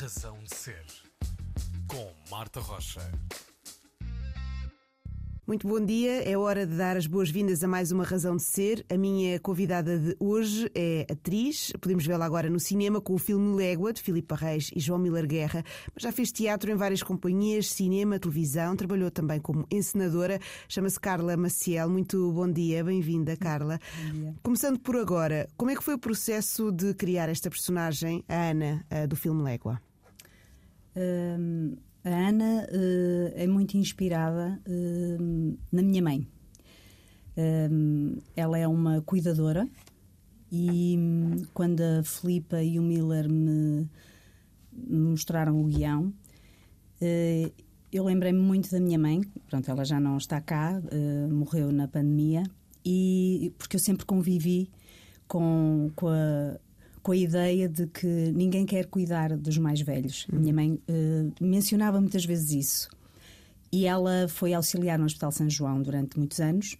Razão de Ser, com Marta Rocha. Muito bom dia, é hora de dar as boas-vindas a mais uma Razão de Ser. A minha convidada de hoje é atriz, podemos vê-la agora no cinema com o filme Légua, de Filipe Reis e João Miller Guerra, mas já fez teatro em várias companhias, cinema, televisão, trabalhou também como encenadora, chama-se Carla Maciel. Muito bom dia, bem-vinda, Carla. Bom dia. Começando por agora, como é que foi o processo de criar esta personagem, a Ana, do filme Légua? A Ana uh, é muito inspirada uh, na minha mãe. Ela é uma cuidadora e um, quando a Filipa e o Miller me, mostraram o guião, eu lembrei-me muito da minha mãe. Pronto, ela já não está cá, morreu na pandemia, e porque eu sempre convivi com, com a com a ideia de que ninguém quer cuidar dos mais velhos. Uhum. Minha mãe uh, mencionava muitas vezes isso. E ela foi auxiliar no Hospital São João durante muitos anos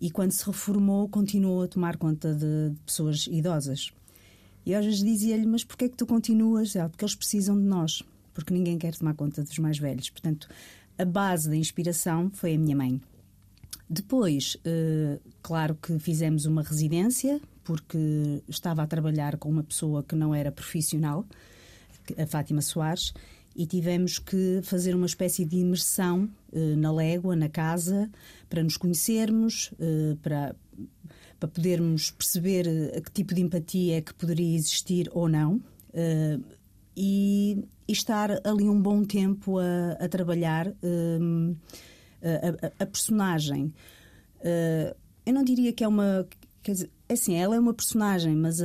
e quando se reformou continuou a tomar conta de, de pessoas idosas. E às vezes dizia-lhe, mas porquê é que tu continuas? Ela, porque eles precisam de nós, porque ninguém quer tomar conta dos mais velhos. Portanto, a base da inspiração foi a minha mãe. Depois, uh, claro que fizemos uma residência, porque estava a trabalhar com uma pessoa que não era profissional, a Fátima Soares, e tivemos que fazer uma espécie de imersão uh, na légua, na casa, para nos conhecermos, uh, para, para podermos perceber a que tipo de empatia é que poderia existir ou não. E, e, estar ali um bom tempo a, a trabalhar a, a, a personagem. Eu não diria que é uma. Quer dizer, é assim, ela é uma personagem, mas a,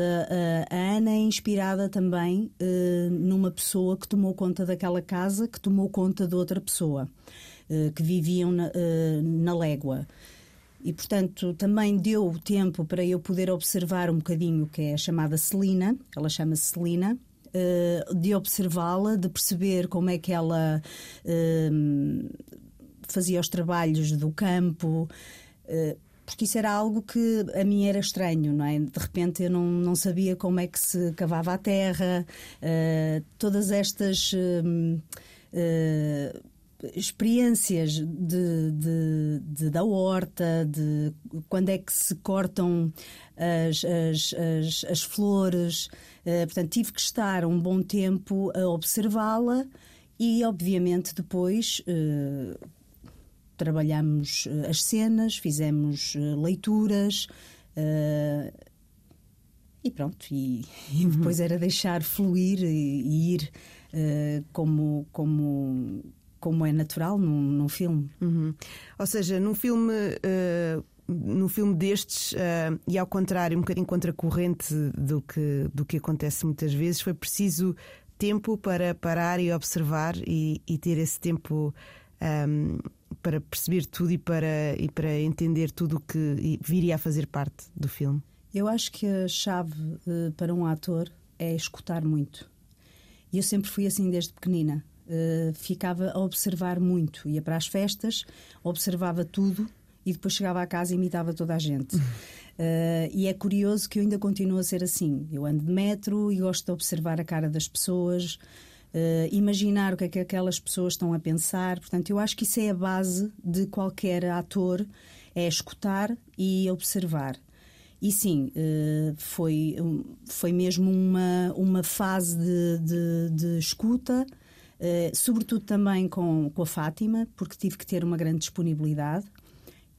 a, a Ana é inspirada também uh, numa pessoa que tomou conta daquela casa, que tomou conta de outra pessoa, uh, que viviam na, na légua. E, portanto, também deu tempo para eu poder observar um bocadinho o que é chamada Celina, ela chama-se Celina, de observá-la, de perceber como é que ela fazia os trabalhos do campo, porque isso era algo que a mim era estranho, não é? De repente eu não, não sabia como é que se cavava a terra, eh, todas estas eh, experiências de, de, de, da horta, de quando é que se cortam as, as, as, as flores. portanto, tive que estar um bom tempo a observá-la e, obviamente, depois trabalhamos eh, as cenas, fizemos eh, leituras. Uh, e pronto, e, e, uhum. depois era deixar fluir e, e ir como, como, como é natural num, num filme. Uhum. Ou seja, num filme. Uh, num filme destes, uh, e ao contrário, um bocadinho contracorrente do que, do que acontece muitas vezes, foi preciso tempo para parar e observar e, e ter esse tempo um, para perceber tudo e para, e para entender tudo o que viria a fazer parte do filme? Eu acho que a chave uh, para um ator é escutar muito. E eu sempre fui assim desde pequenina. Uh, ficava a observar muito. Ia para as festas, observava tudo e depois chegava à casa e imitava toda a gente. Uh, e é curioso que eu ainda continuo a ser assim. Eu ando de metro e gosto de observar a cara das pessoas, uh, imaginar o que é que aquelas pessoas estão a pensar. Portanto, eu acho que isso é a base de qualquer ator, é escutar e observar. E sim, uh, foi, foi mesmo uma, uma fase de, de, de escuta, uh, sobretudo também com, com a Fátima, porque tive que ter uma grande disponibilidade.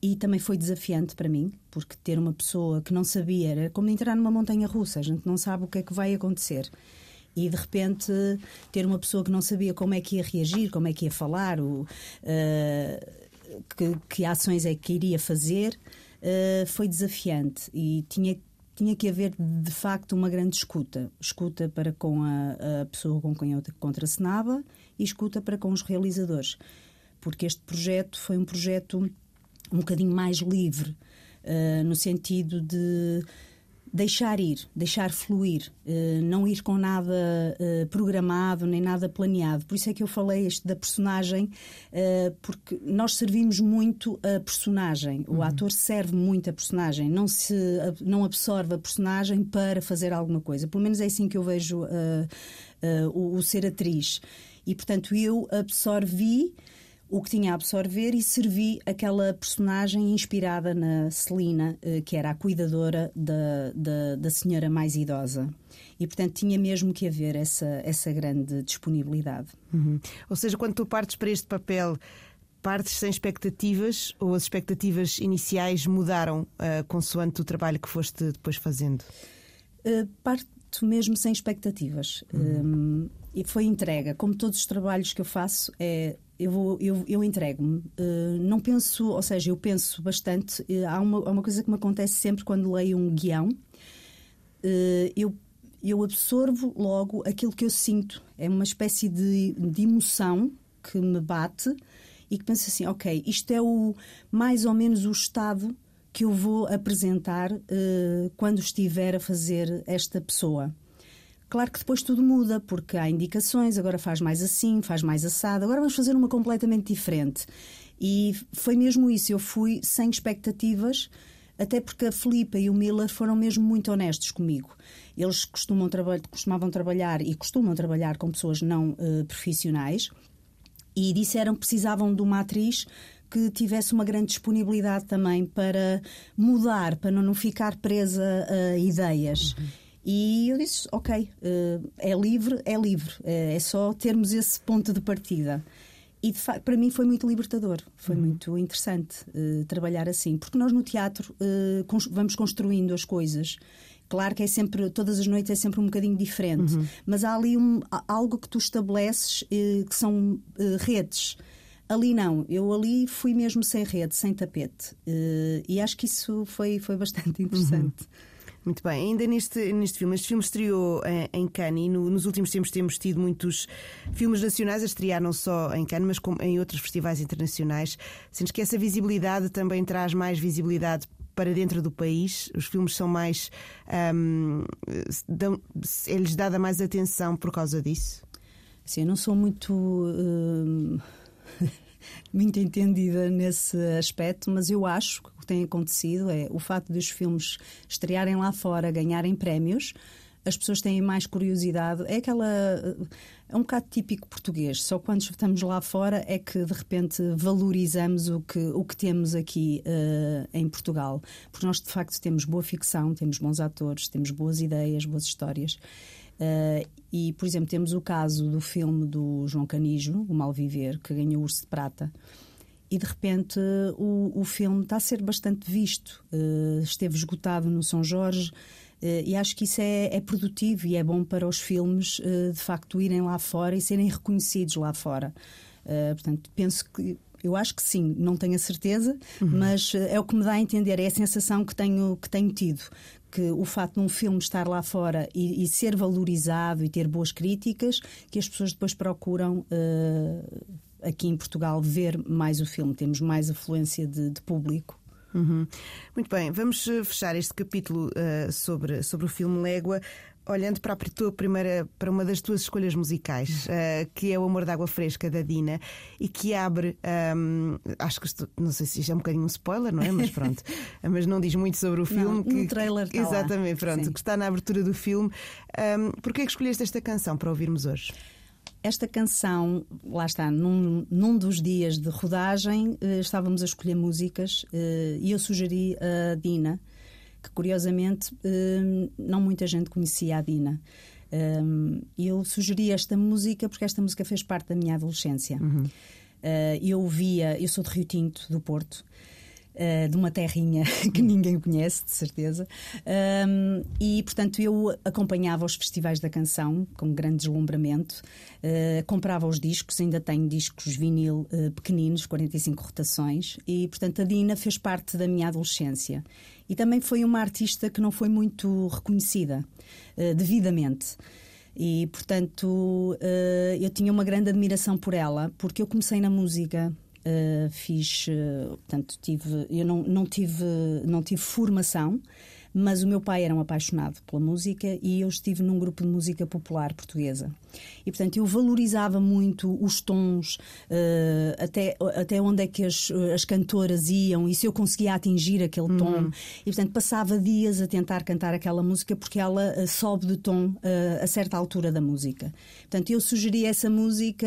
E também foi desafiante para mim, porque ter uma pessoa que não sabia era como entrar numa montanha russa, a gente não sabe o que é que vai acontecer e de repente ter uma pessoa que não sabia como é que ia reagir, como é que ia falar, o, uh, que, que, ações é que iria fazer, uh, foi desafiante e tinha tinha que haver de facto uma grande escuta. Escuta para com a, a pessoa com quem eu contracenava e escuta para com os realizadores. Porque este projeto foi um projeto um bocadinho mais livre, uh, no sentido de deixar ir, deixar fluir, uh, não ir com nada uh, programado nem nada planeado. Por isso é que eu falei este da personagem, uh, porque nós servimos muito a personagem. O uhum. ator serve muito a personagem, não se não absorve a personagem para fazer alguma coisa. Pelo menos é assim que eu vejo o, o ser atriz. E, portanto, eu absorvi o que tinha a absorver e servi aquela personagem inspirada na Celina, eh, que era a cuidadora da, da, da, senhora mais idosa. E, portanto, tinha mesmo que haver essa, essa grande disponibilidade. Uhum. Ou seja, quando tu partes para este papel, partes sem expectativas ou as expectativas iniciais mudaram uh, consoante o trabalho que foste depois fazendo? Uh, parto mesmo sem expectativas. Uhum. Um, e foi entrega. Como todos os trabalhos que eu faço, é eu, vou, eu, eu entrego-me. Uh, não penso, ou seja, eu penso bastante. Uh, há, uma, há uma coisa que me acontece sempre quando leio um guião. Uh, eu, eu absorvo logo aquilo que eu sinto. É uma espécie de, de emoção que me bate e que penso assim: ok, isto é o mais ou menos o estado que eu vou apresentar quando estiver a fazer esta pessoa. Claro que depois tudo muda, porque há indicações, agora faz mais assim, faz mais assado, agora vamos fazer uma completamente diferente. E foi mesmo isso, eu fui sem expectativas, até porque a Filipa e o Miller foram mesmo muito honestos comigo. Eles costumam traba costumavam trabalhar e costumam trabalhar com pessoas não uh, profissionais e disseram que precisavam de uma atriz que tivesse uma grande disponibilidade também para mudar, para não ficar presa a ideias. Uhum. E eu disse: ok, eh, é livre, é livre, eh, é só termos esse ponto de partida. E para mim foi muito libertador, foi uhum. muito interessante uh, trabalhar assim, porque nós no teatro uh, cons vamos construindo as coisas. Claro que é sempre, todas as noites é sempre um bocadinho diferente, uhum. mas há ali um, algo que tu estabeleces uh, que são redes. Ali não, eu ali fui mesmo sem rede, sem tapete. e acho que isso foi, foi bastante interessante. Uhum. Muito bem, ainda neste, neste filme, este filme estreou em, em Cannes e no, nos últimos tempos temos tido muitos filmes nacionais a estrear não só em Cannes, mas em outros festivais internacionais. Sentes que essa visibilidade também traz mais visibilidade para dentro do país? Os filmes são mais. Um, é-lhes dada mais atenção por causa disso? Sim, eu não sou muito. Uh muito entendida nesse aspecto, mas eu acho que tem acontecido é o facto dos filmes estrearem lá fora, ganharem prémios, as pessoas têm mais curiosidade. É aquela. É um bocado típico português. Só quando estamos lá fora é que de repente valorizamos o que, o que temos aqui uh, em Portugal. Porque nós de facto temos boa ficção, temos bons atores, temos boas ideias, boas histórias. Uh, e, por exemplo, temos o caso do filme do João Canijo, O Mal Viver, que ganhou o Urso de Prata. E de repente o, o filme está a ser bastante visto. Uh, esteve esgotado no São Jorge. Uh, e acho que isso é, é, produtivo e é bom para os filmes, de facto, irem lá fora e serem reconhecidos lá fora. portanto, penso que eu acho que sim, não tenho a certeza, uhum. mas é o que me dá a entender, é a sensação que tenho, que tenho tido, que o facto de um filme estar lá fora e, e, ser valorizado e ter boas críticas, que as pessoas depois procuram uh, aqui em Portugal ver mais o filme. Temos mais afluência de, de público. Uhum. Muito bem, vamos eh, fechar este capítulo uh, sobre, sobre o filme Légua olhando para a tua primeira, para uma das tuas escolhas musicais, uh, que é o Amor d'Água Fresca da Dina, e que abre, um, acho que estou, não sei se isto é um bocadinho um spoiler, não é? Mas pronto, mas não diz muito sobre o filme. Não, que, no trailer que, Exatamente, pronto, Sim. que está na abertura do filme. Um, Porquê é que escolheste esta canção para ouvirmos hoje? Esta canção, lá está, num, num dos dias de rodagem, uh, estávamos a escolher músicas uh, e eu sugeri a Dina que curiosamente hum, não muita gente conhecia a Dina. Hum, eu sugeri esta música porque esta música fez parte da minha adolescência. Uhum. Uh, eu via, eu sou de Rio Tinto, do Porto, uh, de uma terrinha que ninguém conhece, de certeza, um, e portanto eu acompanhava os festivais da canção com grande deslumbramento, uh, comprava os discos, ainda tenho discos vinil pequeninos, 45 rotações, e portanto a Dina fez parte da minha adolescência. E também foi uma artista que não foi muito reconhecida uh, devidamente. E, portanto, uh, eu tinha uma grande admiração por ela, porque eu comecei na música, uh, fiz, portanto, tive, eu não, não, tive, não tive formação, mas o meu pai era um apaixonado pela música e eu estive num grupo de música popular portuguesa. E, portanto, eu valorizava muito os tons, uh, até, até onde é que as, as cantoras iam e se eu conseguia atingir aquele tom. Uhum. E, portanto, passava dias a tentar cantar aquela música porque ela uh, sobe de tom uh, a certa altura da música. Portanto, eu sugeri essa música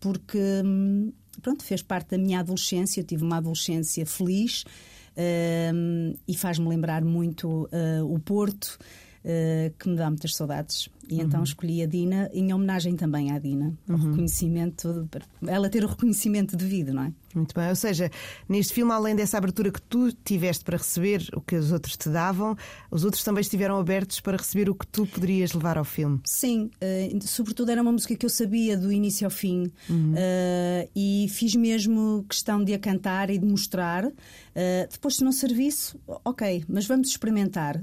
porque. Um, pronto, fez parte da minha adolescência. Eu tive uma adolescência feliz uh, e faz-me lembrar muito uh, o Porto, uh, que me dá muitas saudades. E então uhum. então escolhi a Dina em homenagem também à Dina, uhum. o reconhecimento, ela ter o reconhecimento devido, não é? Muito bem, ou seja, neste filme, além dessa abertura que tu tiveste para receber o que os outros te davam, os outros também estiveram abertos para receber o que tu poderias levar ao filme. Sim, uh, sobretudo era uma música que eu sabia do início ao fim uhum. uh, e fiz mesmo questão de a cantar e de mostrar. Uh, depois, se não servisse, ok, mas vamos experimentar,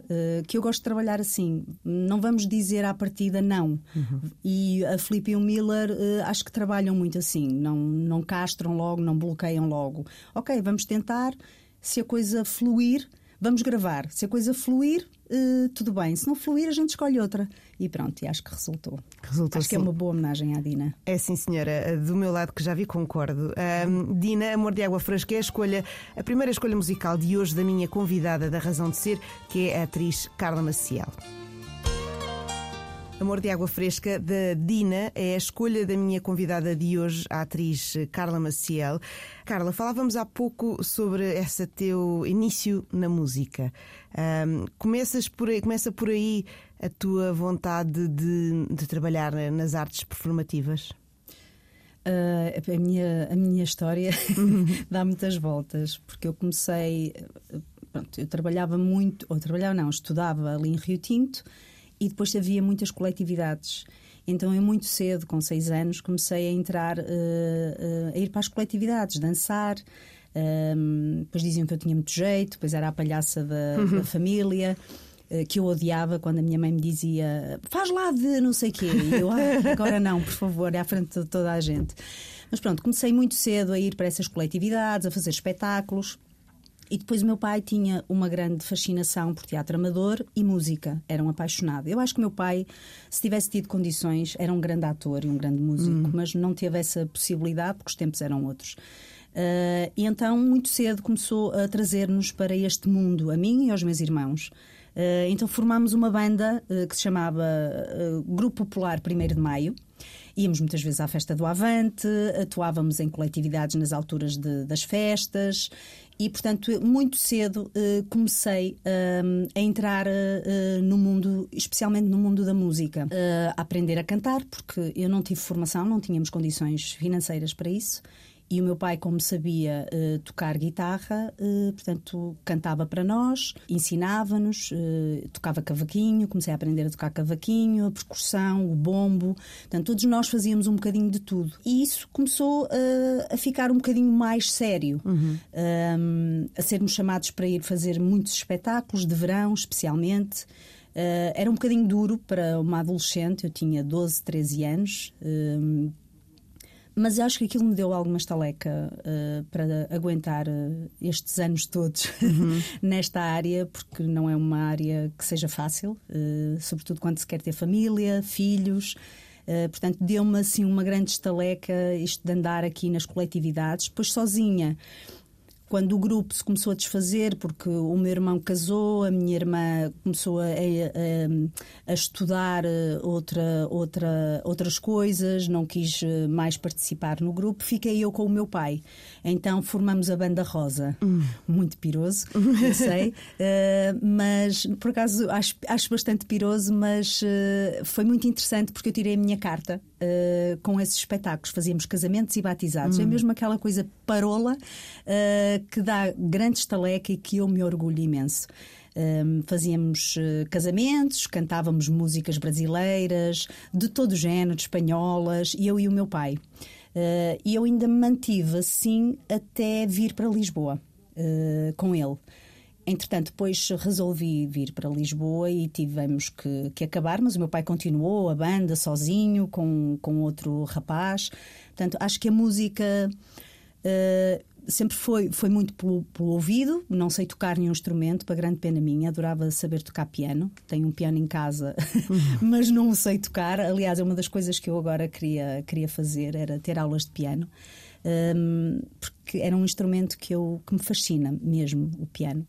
que eu gosto de trabalhar assim. Não vamos dizer à partida não. Uhum. E a Felipe e o Miller acho que trabalham muito assim, não, não castram logo, não bloqueiam logo. Ok, vamos tentar. Se a coisa fluir, vamos gravar. Se a coisa fluir, uh, tudo bem. Se não fluir, a gente escolhe outra. E pronto, e acho que resultou. resultou acho sim. que é uma boa homenagem à Dina. É sim, senhora. Do meu lado, que já vi, concordo. Dina, Amor de Água Fresca é a escolha, a primeira escolha musical de hoje da minha convidada da Razão de Ser, que é a atriz Carla Maciel. Amor de Água Fresca, da Dina, é a escolha da minha convidada de hoje, a atriz Carla Maciel. Carla, falávamos há pouco sobre esse teu início na música. Um, começas por aí, começa por aí a tua vontade de, de trabalhar nas artes performativas? Uh, a, minha, a minha história dá muitas voltas, porque eu comecei. Pronto, eu trabalhava muito, ou trabalhava não, estudava ali em Rio Tinto e depois havia muitas coletividades. Então eu muito cedo, com seis anos, comecei a entrar, uh, uh, a ir para as coletividades, dançar. Um, depois diziam que eu tinha muito jeito, depois era a palhaça da, uhum. da família uh, que eu odiava quando a minha mãe me dizia faz lá de não sei quê. E eu, ah, agora não, por favor, é à frente de toda a gente. Mas pronto, comecei muito cedo a ir para essas coletividades, a fazer espetáculos. E depois o meu pai tinha uma grande fascinação por teatro amador e música. Era um apaixonado. Eu acho que o meu pai, se tivesse tido condições, era um grande ator e um grande músico, hum. mas não teve essa possibilidade porque os tempos eram outros. Uh, e então, muito cedo, começou a trazer-nos para este mundo, a mim e aos meus irmãos. Uh, então, formámos uma banda uh, que se chamava Grupo Popular 1 de Maio. Íamos muitas vezes à festa do Avante, atuávamos em coletividades nas alturas de, das festas e, portanto, muito cedo uh, comecei uh, a entrar uh, no mundo, especialmente no mundo da música, a aprender a cantar, porque eu não tive formação, não tínhamos condições financeiras para isso. E o meu pai, como sabia uh, tocar guitarra, uh, portanto, cantava para nós, ensinava-nos, uh, tocava cavaquinho, comecei a aprender a tocar cavaquinho, a percussão, o bombo. Portanto, todos nós fazíamos um bocadinho de tudo. E isso começou a ficar um bocadinho mais sério, uhum. um, a sermos chamados para ir fazer muitos espetáculos, de verão especialmente. Uh, era um bocadinho duro para uma adolescente, eu tinha 12, 13 anos, uh, mas acho que aquilo me deu alguma estaleca uh, para aguentar uh, estes anos todos uhum. nesta área, porque não é uma área que seja fácil, uh, sobretudo quando se quer ter família, filhos. portanto, deu-me assim uma grande estaleca isto de andar aqui nas coletividades, depois sozinha quando o grupo se começou a desfazer, porque o meu irmão casou, a minha irmã começou a, a, a estudar eh, outra, outra, outras coisas, não quis eh, mais participar no grupo, fiquei eu com o meu pai. Então formamos a Banda Rosa. Hum. Muito piroso, eu sei, uh, mas por acaso acho, acho bastante piroso, mas uh, foi muito interessante porque eu tirei a minha carta uh, com esses espetáculos. Fazíamos casamentos e batizados. É hum. É mesmo aquela coisa parola que dá grande estaleca e que eu me orgulho imenso. Um, ehm, fazíamos uh, casamentos, cantávamos músicas brasileiras, de todo o género, espanholas, e eu e o meu pai. Uh, e eu ainda me mantive assim até vir para Lisboa uh, com ele. Entretanto, depois resolvi vir para Lisboa e tivemos que, que acabar, mas o meu pai continuou a banda sozinho, com, com outro rapaz. Portanto, acho que a música uh, sempre foi, foi muito pelo, pelo, ouvido, não sei tocar nenhum instrumento, para grande pena minha. Adorava saber tocar piano. Tenho um piano em casa, mas não o sei tocar. Aliás, é uma das coisas que eu agora queria, queria fazer, era ter aulas de piano. Um, porque era um instrumento que, eu, que me fascina mesmo, o piano.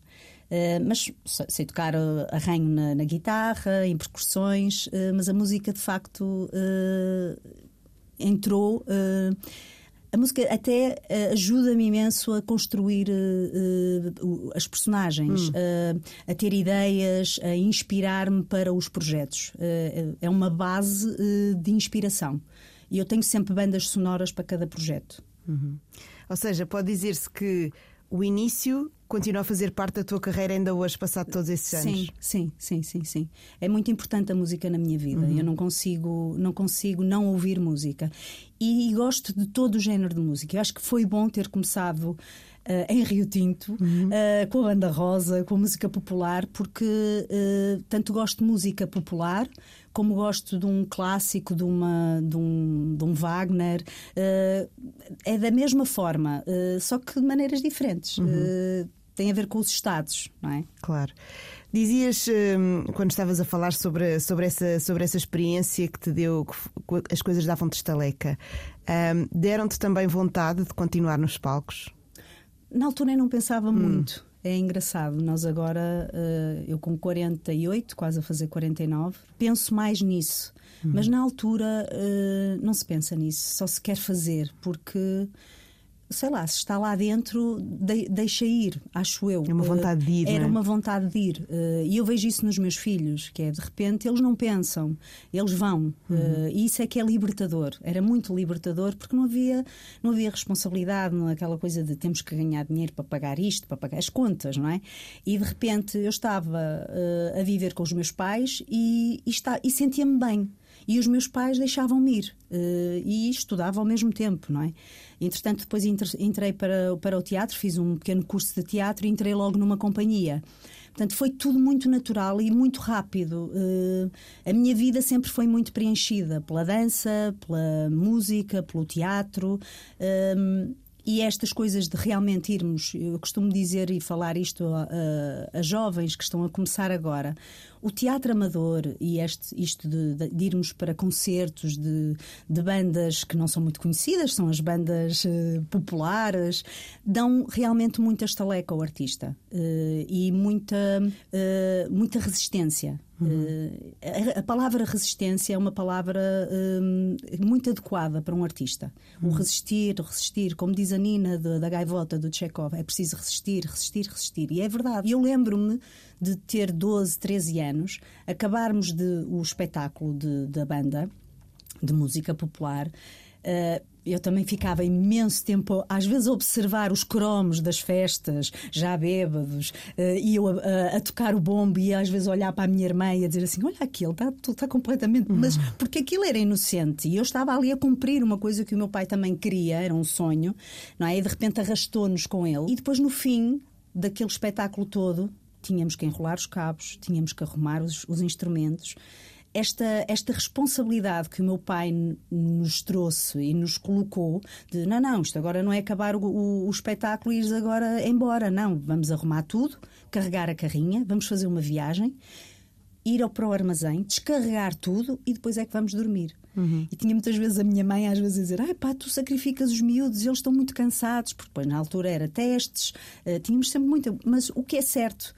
Uh, mas sei tocar arranho na, na guitarra, em percussões, uh, mas a música de facto uh, entrou a música até uh, ajuda-me imenso a construir uh, as personagens, hum. a ter ideias, a inspirar-me para os projetos. é uma base de inspiração. E eu tenho sempre bandas sonoras para cada projeto. Uhum. Ou seja, pode dizer-se que o início continua a fazer parte da tua carreira ainda hoje, passado todos esses anos. Sim, sim, sim, sim, sim. É muito importante a música na minha vida. Uhum. Eu não consigo, não consigo não ouvir música. E, e gosto de todo o género de música. Eu acho que foi bom ter começado Uh, em Rio Tinto, uhum. uh, com a banda rosa, com a música popular, porque uh, tanto gosto de música popular como gosto de um clássico, de, uma, de, um, de um Wagner. é da mesma forma, só que de maneiras diferentes. Uhum. Tem a ver com os estados, não é? Claro. Dizias, quando estavas a falar sobre, sobre, essa, sobre essa experiência que te deu, que as coisas davam-te estaleca, deram-te também vontade de continuar nos palcos? Na altura eu não pensava hum. muito. É engraçado, nós agora, uh, eu com 48, quase a fazer 49, penso mais nisso. Hum. Mas na altura uh, não se pensa nisso, só se quer fazer, porque sei lá, se está lá dentro, de, deixa ir, acho eu. É uma vontade de ir. Era é? uma vontade de ir. Uh, e eu vejo isso nos meus filhos, que é de repente eles não pensam, eles vão. Uhum. Uh, e isso é que é libertador. Era muito libertador porque não havia, não havia responsabilidade, não, aquela coisa de temos que ganhar dinheiro para pagar isto, para pagar as contas, não é? E de repente eu estava a viver com os meus pais e, e, e sentia-me bem. E os meus pais deixavam-me ir uh, e estudava ao mesmo tempo, não é? Entretanto, depois entrei para, para o teatro, fiz um pequeno curso de teatro e entrei logo numa companhia. Portanto, foi tudo muito natural e muito rápido. Uh, a minha vida sempre foi muito preenchida pela dança, pela música, pelo teatro. Uh, e estas coisas de realmente irmos, eu costumo dizer e falar isto a, a, jovens que estão a começar agora, o teatro amador e este, isto de, de, de irmos para concertos de, de, bandas que não são muito conhecidas, são as bandas uh, populares, dão realmente muita estaleca ao artista uh, e muita, uh, muita resistência. Uhum. A, a, palavra resistência é uma palavra muito adequada para um artista. Uhum. O resistir, resistir, como diz a Nina de, da Gaivota do Chekhov, é preciso resistir, resistir, resistir. E é verdade. Eu lembro-me de ter 12, 13 anos, acabarmos de, o espetáculo de, da banda de música popular. Uh, eu também ficava imenso tempo, às vezes, a observar os cromos das festas, já bêbados, uh, e eu a, a, a, tocar o bombo e às vezes olhar para a minha irmã e a dizer assim: Olha, aquilo está, está completamente. Uhum. Mas porque aquilo era inocente e eu estava ali a cumprir uma coisa que o meu pai também queria, era um sonho, não é? E de repente arrastou-nos com ele. E depois, no fim daquele espetáculo todo, tínhamos que enrolar os cabos, tínhamos que arrumar os, os instrumentos. Esta, esta responsabilidade que o meu pai nos trouxe e nos colocou de não, não, isto agora não é acabar o, o, o espetáculo e ir agora embora, não, vamos arrumar tudo, carregar a carrinha, vamos fazer uma viagem, ir ao, para o armazém, descarregar tudo e depois é que vamos dormir. Uhum. E tinha muitas vezes a minha mãe às vezes a dizer: ai pá, tu sacrificas os miúdos, eles estão muito cansados, porque depois na altura era testes, uh, tínhamos sempre muita. Mas o que é certo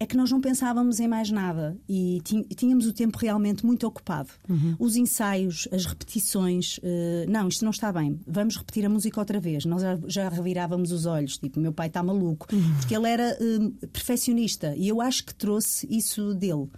é que nós não pensávamos em mais nada e tínhamos o tempo realmente muito ocupado. Uhum. Os ensaios, as repetições, uh, não, isto não está bem, vamos repetir a música outra vez. Nós já, já revirávamos os olhos, tipo, meu pai está maluco, uhum. porque ele era uh, perfeccionista e eu acho que trouxe isso dele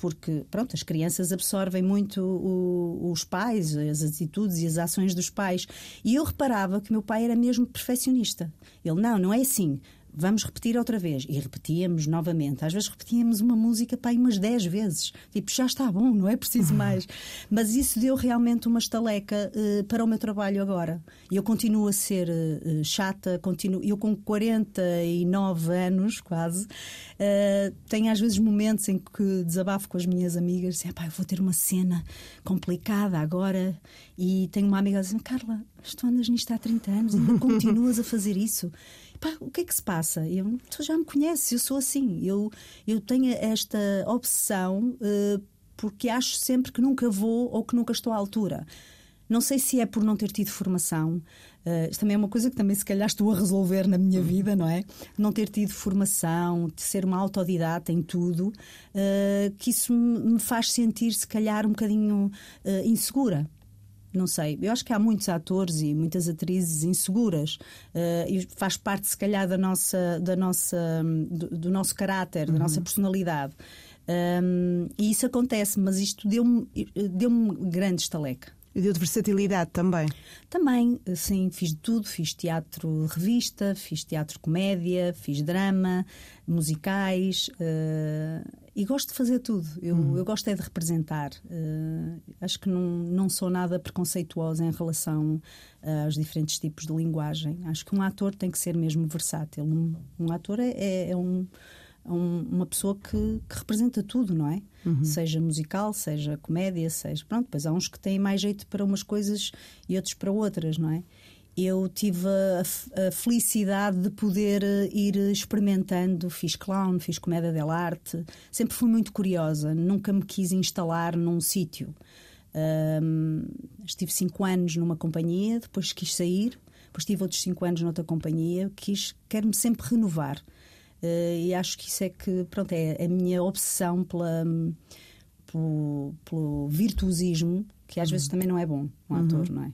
porque pronto, as crianças absorvem muito o, os pais, as atitudes e as ações dos pais. E eu reparava que meu pai era mesmo perfeccionista. Ele, não, não é assim. Vamos repetir outra vez. E repetíamos novamente. Às vezes repetíamos uma música para aí umas 10 vezes. Tipo, já está bom, não é preciso mais. Mas isso deu realmente uma estaleca uh, para o meu trabalho agora. Eu continuo a ser uh, chata, continuo, eu com 49 anos quase, uh, tenho às vezes momentos em que desabafo com as minhas amigas, assim, eu vou ter uma cena complicada agora. E tenho uma amiga assim, Carla, tu andas nisto há 30 anos e ainda continuas a fazer isso pá, o que é que se passa? Eu, tu já me conheces, eu sou assim. Eu, eu tenho esta obsessão uh, porque acho sempre que nunca vou ou que nunca estou à altura. Não sei se é por não ter tido formação. Uh, isto também é uma coisa que também se calhar estou a resolver na minha vida, não é? Não ter tido formação, de ser uma autodidata em tudo, uh, que isso me faz sentir se calhar um bocadinho uh, insegura. Não sei, eu acho que há muitos atores e muitas atrizes inseguras uh, e faz parte, se calhar, da nossa, da nossa, do, do nosso caráter, uhum. da nossa personalidade. Um, e isso acontece, mas isto deu-me deu grande estaleca. E deu-te versatilidade também? Também, sim, fiz de tudo. Fiz teatro revista, fiz teatro comédia, fiz drama, musicais uh, e gosto de fazer tudo. Eu, hum. eu gosto é de representar. Uh, acho que não, não sou nada preconceituosa em relação uh, aos diferentes tipos de linguagem. Acho que um ator tem que ser mesmo versátil. Um, um ator é, é, é um um, uma pessoa que, que, representa tudo, não é? Uhum. Seja musical, seja comédia, seja. Pronto, depois há uns que têm mais jeito para umas coisas e outros para outras, não é? Eu tive a, a felicidade de poder eh, ir experimentando. Fiz clown, fiz comédia dell'arte. Sempre fui muito curiosa. Nunca me quis instalar num sítio. Um, estive cinco anos numa companhia, depois quis sair. Depois tive outros cinco anos noutra companhia. Quis, quero-me sempre renovar. Uh, e acho que isso é que, pronto, é a minha obsessão pela, pelo, pelo virtuosismo, que às vezes uhum. também não é bom, um uhum. ator, não é?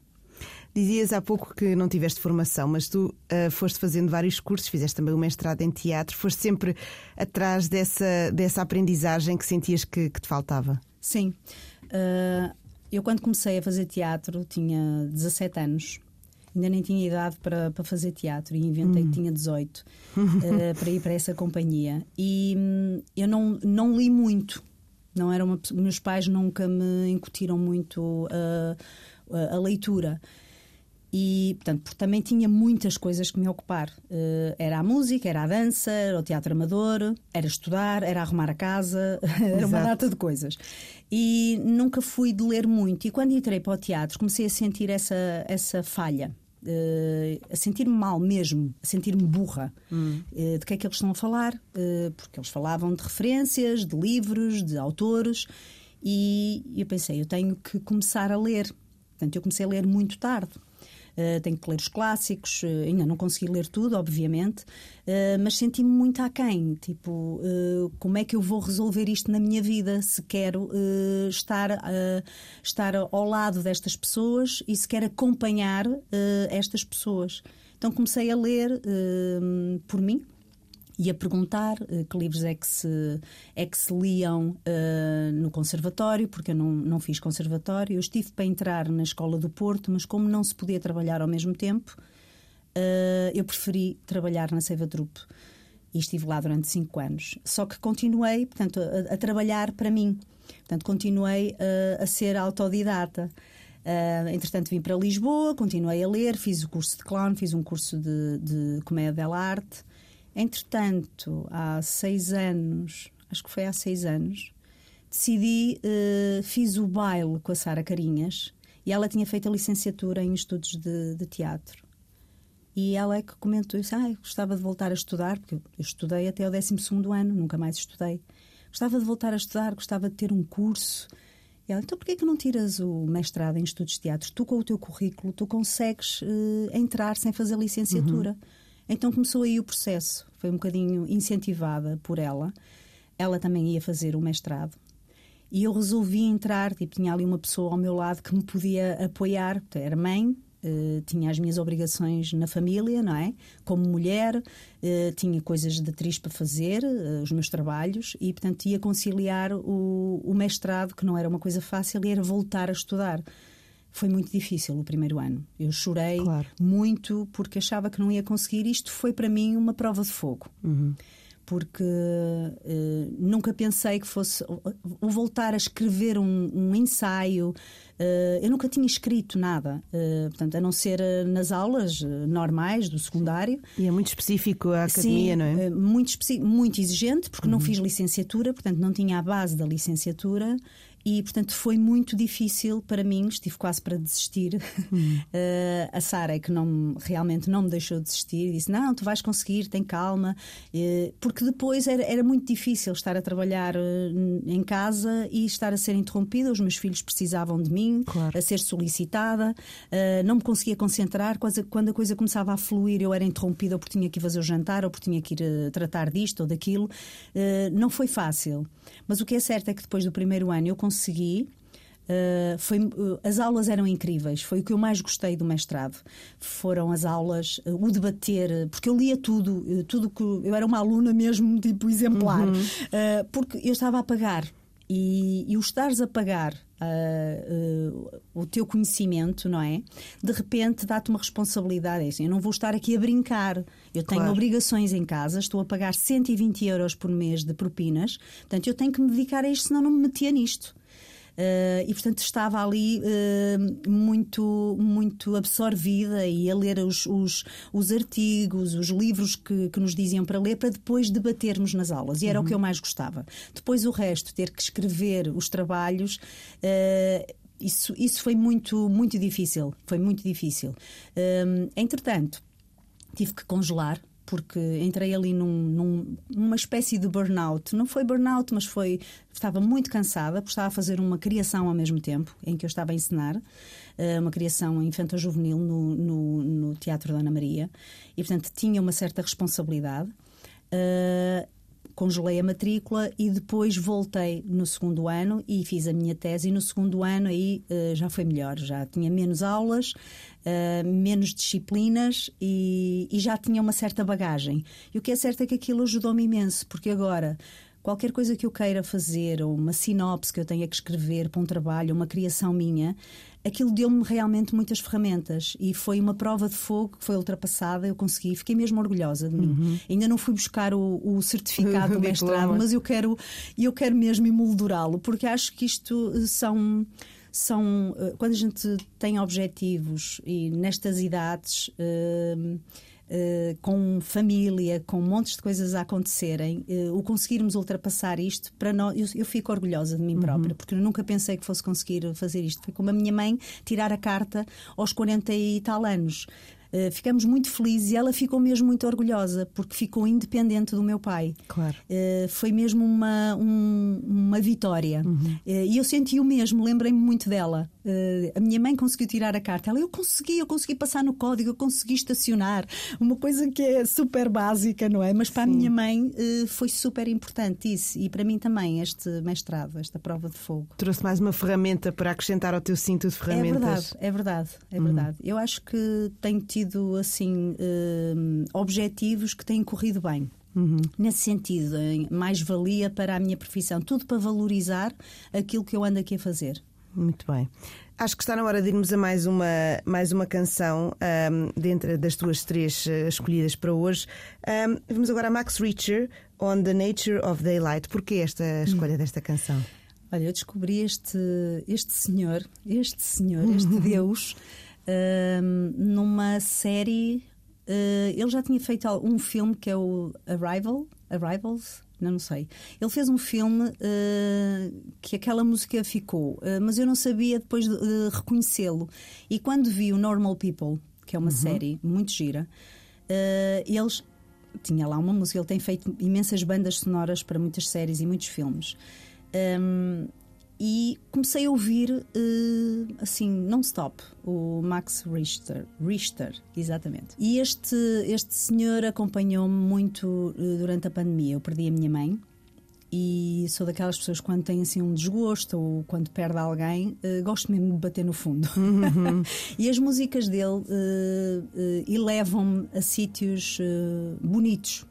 Dizias há pouco que não tiveste formação, mas tu uh, foste fazendo vários cursos, fizeste também o mestrado em teatro, foste sempre atrás dessa, dessa aprendizagem que sentias que, que te faltava? Sim. Uh, eu, quando comecei a fazer teatro, tinha 17 anos ainda nem tinha idade para, para fazer teatro e inventei hum. que tinha 18 uh, eh, para ir para essa companhia. E hum, eu não, não li muito. Não era uma, meus pais nunca me incutiram muito uh, a leitura. E, portanto, porque também tinha muitas coisas que me ocupar. Uh, era a música, era a dança, era o teatro amador, era estudar, era arrumar a casa, era uma data de coisas. E nunca fui de ler muito. E quando entrei para o teatro, comecei a sentir essa, essa falha uh, a sentir-me mal mesmo, a sentir-me burra. Hum. Uh, de que é que eles estão a falar? Porque eles falavam de referências, de livros, de autores, e eu pensei, eu tenho que começar a ler. Portanto, eu comecei a ler muito tarde. Uh, tenho que ler os clássicos, uh, ainda não consegui ler tudo, obviamente, uh, mas senti-me muito aquém. Tipo, como é que eu vou resolver isto na minha vida se quero estar, estar ao lado destas pessoas e se quero acompanhar estas pessoas? Então comecei a ler por mim, e a perguntar uh, que livros é que se, é que se liam uh, no conservatório, porque eu não, não fiz conservatório. Eu estive para entrar na Escola do Porto, mas como não se podia trabalhar ao mesmo tempo, uh, eu preferi trabalhar na Seiva Trupe. E estive lá durante cinco anos. Só que continuei, portanto, a, a trabalhar para mim. Portanto, continuei a ser autodidata. Uh, entretanto, vim para Lisboa, continuei a ler, fiz o curso de clown, fiz um curso de, de comédia dell'arte. Entretanto, há seis anos, acho que foi há seis anos, decidi, uh, fiz o baile com a Sara Carinhas e ela tinha feito a licenciatura em estudos de, de teatro. E ela é que comentou isso, ah, gostava de voltar a estudar, porque eu estudei até o 12 ano, nunca mais estudei. Gostava de voltar a estudar, gostava de ter um curso. E ela, então porquê que não tiras o mestrado em estudos de teatro? Tu com o teu currículo, tu consegues uh, entrar sem fazer licenciatura. Uhum. Então começou aí o processo. Foi um bocadinho incentivada por ela. Ela também ia fazer o mestrado. E eu resolvi entrar, tipo, tinha ali uma pessoa ao meu lado que me podia apoiar. Era mãe, Uh, tinha as minhas obrigações na família, não é? Como mulher, uh, tinha coisas de atriz para fazer, uh, os meus trabalhos, e portanto ia conciliar o, o, mestrado, que não era uma coisa fácil, e era voltar a estudar. Foi muito difícil o primeiro ano. Eu chorei Claro. muito porque achava que não ia conseguir. Isto foi para mim uma prova de fogo. Porque eh, nunca pensei que fosse. O voltar a escrever um, um ensaio. eh, eu nunca tinha escrito nada. eh, portanto, a não ser nas aulas normais do secundário. E é muito específico a academia, Sim, não é? Uhum. Muito, muito exigente, porque não fiz licenciatura, portanto não tinha a base da licenciatura e, portanto, foi muito difícil para mim. Estive quase para desistir. Uhum. Eh, a Sara é que não, me- realmente não me deixou desistir. Disse: Não, tu vais conseguir, tem calma. Eh, porque depois era, era muito difícil estar a trabalhar eh, em casa e estar a ser interrompida. Os meus filhos precisavam de mim, Claro. a ser solicitada, uh, não me conseguia concentrar. Quase, quando a coisa começava a fluir, eu era interrompida ou porque tinha que ir fazer o jantar ou porque tinha que ir uh, tratar disto ou daquilo. Uh, não foi fácil. Mas o que é certo é que depois do primeiro ano eu consegui. Uh, foi, uh, as aulas eram incríveis, foi o que eu mais gostei do mestrado. Foram as aulas, uh, o debater, uh, porque eu lia tudo, uh, tudo que eu era uma aluna mesmo, tipo exemplar, Uh, porque eu estava a pagar e, e o estares a pagar ah, ah, o teu conhecimento, não é? De repente dá-te uma responsabilidade. É assim, eu não vou estar aqui a brincar. Eu tenho Claro. obrigações em casa, estou a pagar 120 euros por mês de propinas, portanto eu tenho que me dedicar a isto, senão não me metia nisto. Uh, e portanto estava ali uh, muito muito absorvida e a ler os, os, os artigos, os livros que, que nos diziam para ler para depois debatermos nas aulas e era o que eu mais gostava. Depois o resto, ter que escrever os trabalhos. uh, isso, isso foi muito, muito difícil. Foi muito difícil. Entretanto, tive que congelar porque entrei ali num, num- numa espécie de burnout. Não foi burnout, mas foi estava muito cansada, porque estava a fazer uma criação ao mesmo tempo em que eu estava a ensinar eh, uma criação infanto-juvenil no, no, no Teatro da Ana Maria e portanto tinha uma certa responsabilidade. Eh, congelei a matrícula e depois voltei no segundo ano e fiz a minha tese. E no segundo ano aí eh, já foi melhor, já tinha menos aulas, eh, menos disciplinas e, e já tinha uma certa bagagem. E o que é certo é que aquilo ajudou-me imenso, porque agora. Qualquer coisa que eu queira fazer, ou uma sinopse que eu tenha que escrever para um trabalho, uma criação minha, aquilo deu-me realmente muitas ferramentas e foi uma prova de fogo que foi ultrapassada. Eu consegui, fiquei mesmo orgulhosa de mim. Ainda não fui buscar o, o certificado do mestrado, mas eu quero, eu quero mesmo emoldurá-lo, porque acho que isto eh, são. São, eh, quando a gente tem objetivos e nestas idades, eh, eh, com família, com montes de coisas a acontecerem, eh, o conseguirmos ultrapassar isto, para nós, eu, eu fico orgulhosa de mim própria, porque eu nunca pensei que fosse conseguir fazer isto. Foi como a minha mãe tirar a carta aos 40 e tal anos. Eh, ficamos muito felizes e ela ficou mesmo muito orgulhosa, porque ficou independente do meu pai. Claro. Eh, foi mesmo uma, um- uma vitória. Eh, e eu senti o mesmo, lembrei-me muito dela. A minha mãe conseguiu tirar a carta. Ela, eu consegui, eu consegui passar no código, eu consegui estacionar. Uma coisa que é super básica, não é? Mas para a minha mãe foi super importante isso. E para mim também, este mestrado, esta prova de fogo. Trouxe mais uma ferramenta para acrescentar ao teu cinto de É ferramentas. verdade, é verdade, é verdade. Eu acho que tenho tido assim hum, objetivos que têm corrido bem. Nesse sentido, em mais-valia para a minha profissão, tudo para valorizar aquilo que eu ando aqui a fazer. Muito bem. Acho que está na hora de irmos a mais uma, mais uma canção ahm, dentro das tuas três eh, escolhidas para hoje. Ahm, vamos agora a Max Richter, On the Nature of Daylight. Porquê esta escolha desta canção? Olha, eu descobri este, este senhor, este senhor, este Deus, numa série. eh, ele já tinha feito um filme que é o Arrival, Arrivals, não, não sei. Ele fez um filme eh, que aquela música ficou, eh, mas eu não sabia depois de, reconhecê-lo. E quando vi o Normal People, que é uma série muito gira, eles tinha lá uma música. Ele tem feito imensas bandas sonoras para muitas séries e muitos filmes. Um, e comecei a ouvir eh, assim, non-stop, o Max Richter, Richter, exatamente. E este, este senhor acompanhou-me muito eh, durante a pandemia. Eu perdi a minha mãe e sou daquelas pessoas que quando tem assim um desgosto ou quando perde alguém, eh, gosto mesmo de bater no fundo. e as músicas dele elevam-me a sítios bonitos.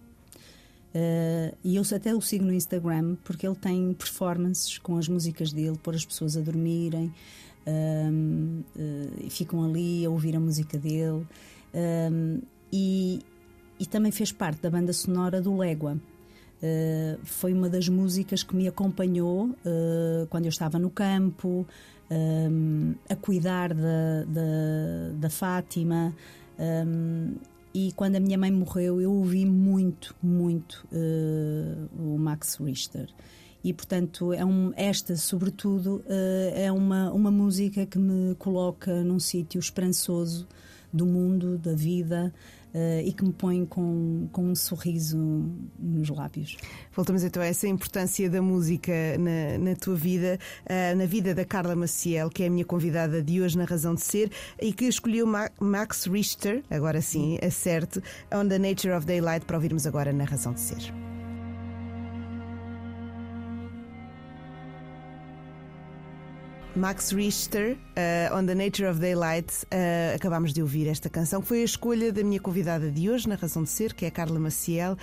Uh, e eu até o sigo no Instagram porque ele tem performances com as músicas dele, pôr as pessoas a dormirem. um, uh, e ficam ali a ouvir a música dele. Um, e, e também fez parte da banda sonora do Légua. Uh, foi uma das músicas que me acompanhou uh, quando eu estava no campo, um, a cuidar da, da, da Fátima. Um, e quando a minha mãe morreu, eu ouvi muito, muito uh, o Max Richter. E, portanto, é um, esta, sobretudo, uh, é uma, uma música que me coloca num sítio esperançoso do mundo, da vida, uh, e que me põe com, com um sorriso nos lábios. Voltamos então a essa importância da música na, na tua vida, uh, na vida da Carla Maciel, que é a minha convidada de hoje na Razão de Ser, e que escolheu Ma Max Richter, agora sim, acerto, On the Nature of Daylight, para ouvirmos agora na Razão de Ser. Max Richter, uh, On the Nature of Daylight, uh, acabámos de ouvir esta canção, que foi a escolha da minha convidada de hoje, na Razão de Ser, que é a Carla Maciel.